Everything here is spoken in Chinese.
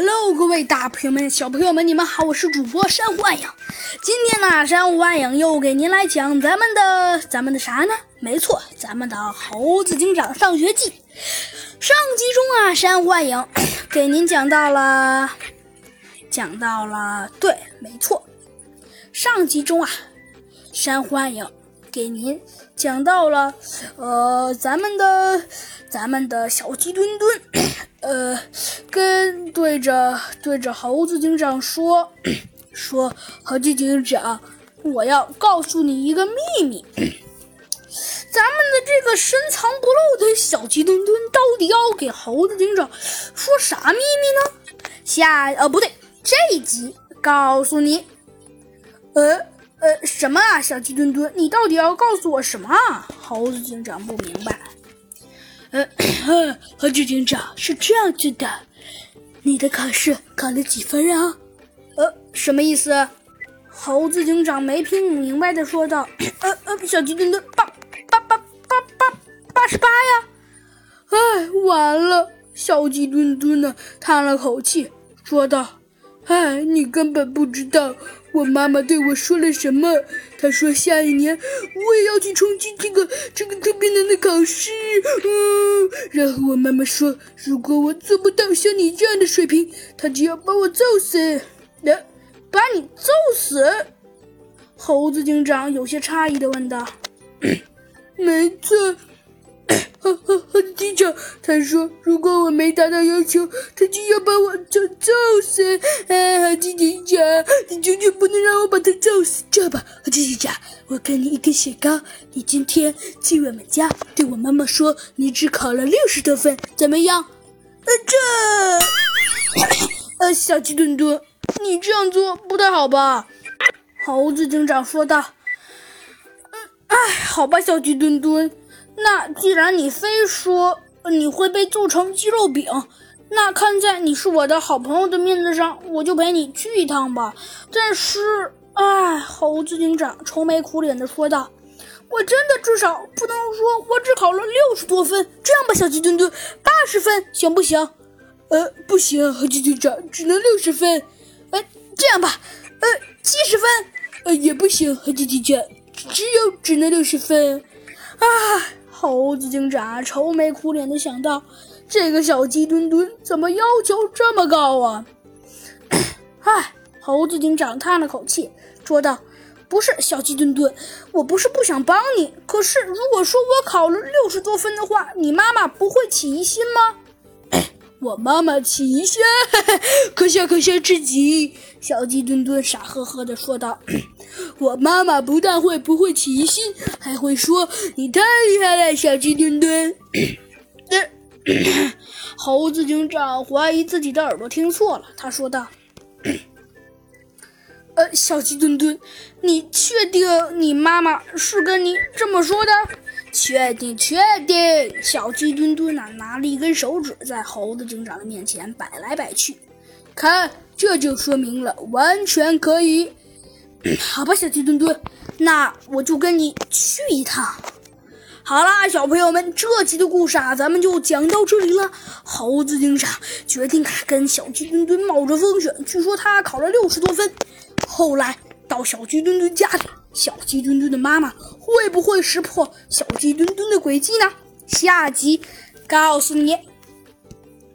Hello，各位大朋友们、小朋友们，你们好，我是主播山瑚暗影。今天呢，山瑚暗影又给您来讲咱们的咱们的啥呢？没错，咱们的《猴子警长上学记》。上集中啊，山瑚暗影 给您讲到了，讲到了，对，没错，上集中啊，山瑚暗影给您讲到了，呃，咱们的咱们的小鸡墩墩。呃，跟对着对着猴子警长说 说，猴子警长，我要告诉你一个秘密。咱们的这个深藏不露的小鸡墩墩，到底要给猴子警长说啥秘密呢？下呃不对，这一集告诉你。呃呃，什么啊，小鸡墩墩，你到底要告诉我什么啊？猴子警长不明白。呃，猴子警长是这样子的，你的考试考了几分啊？呃，什么意思？猴子警长没听明白的说道。呃呃，小鸡墩墩八八八八八八十八呀！哎，完了！小鸡墩墩呢，叹了口气，说道。哎，你根本不知道我妈妈对我说了什么。她说下一年我也要去冲击这个这个特别难的考试。嗯，然后我妈妈说，如果我做不到像你这样的水平，她就要把我揍死。那把你揍死？猴子警长有些诧异的问道。没错。呵呵呵，警长，他说如果我没达到要求，他就要把我揍揍死。哎，警长，你求求不能让我把他揍死，这样吧，警长，我给你一根雪糕，你今天去我们家对我妈妈说，你只考了六十多分，怎么样？呃，这，呃，小鸡墩墩，你这样做不太好吧？猴子警长说道。嗯，哎，好吧，小鸡墩墩。那既然你非说你会被揍成鸡肉饼，那看在你是我的好朋友的面子上，我就陪你去一趟吧。但是，哎，猴子警长愁眉苦脸的说道：“我真的至少不能说我只考了六十多分。这样吧，小鸡墩墩，八十分行不行？”“呃，不行，猴子警长只能六十分。”“呃，这样吧，呃，七十分。”“呃，也不行，猴子警长只有只能六十分。”“啊。”猴子警长愁眉苦脸的想到：“这个小鸡墩墩怎么要求这么高啊？” 唉，猴子警长叹了口气，说道：“不是小鸡墩墩，我不是不想帮你，可是如果说我考了六十多分的话，你妈妈不会起疑心吗？” 我妈妈起疑心，可笑可笑至极。小鸡墩墩傻呵呵地说道：“ 我妈妈不但会不会起疑心，还会说你太厉害了，小鸡墩墩。” 猴子警长怀疑自己的耳朵听错了，他说道：“ 呃，小鸡墩墩，你确定你妈妈是跟你这么说的？”确定，确定！小鸡墩墩呐，拿了一根手指在猴子警长的面前摆来摆去，看，这就说明了，完全可以。好吧，小鸡墩墩，那我就跟你去一趟。好啦，小朋友们，这期的故事啊，咱们就讲到这里了。猴子警长决定啊，跟小鸡墩墩冒着风险据说他考了六十多分。后来到小鸡墩墩家里。小鸡墩墩的妈妈会不会识破小鸡墩墩的诡计呢？下集告诉你。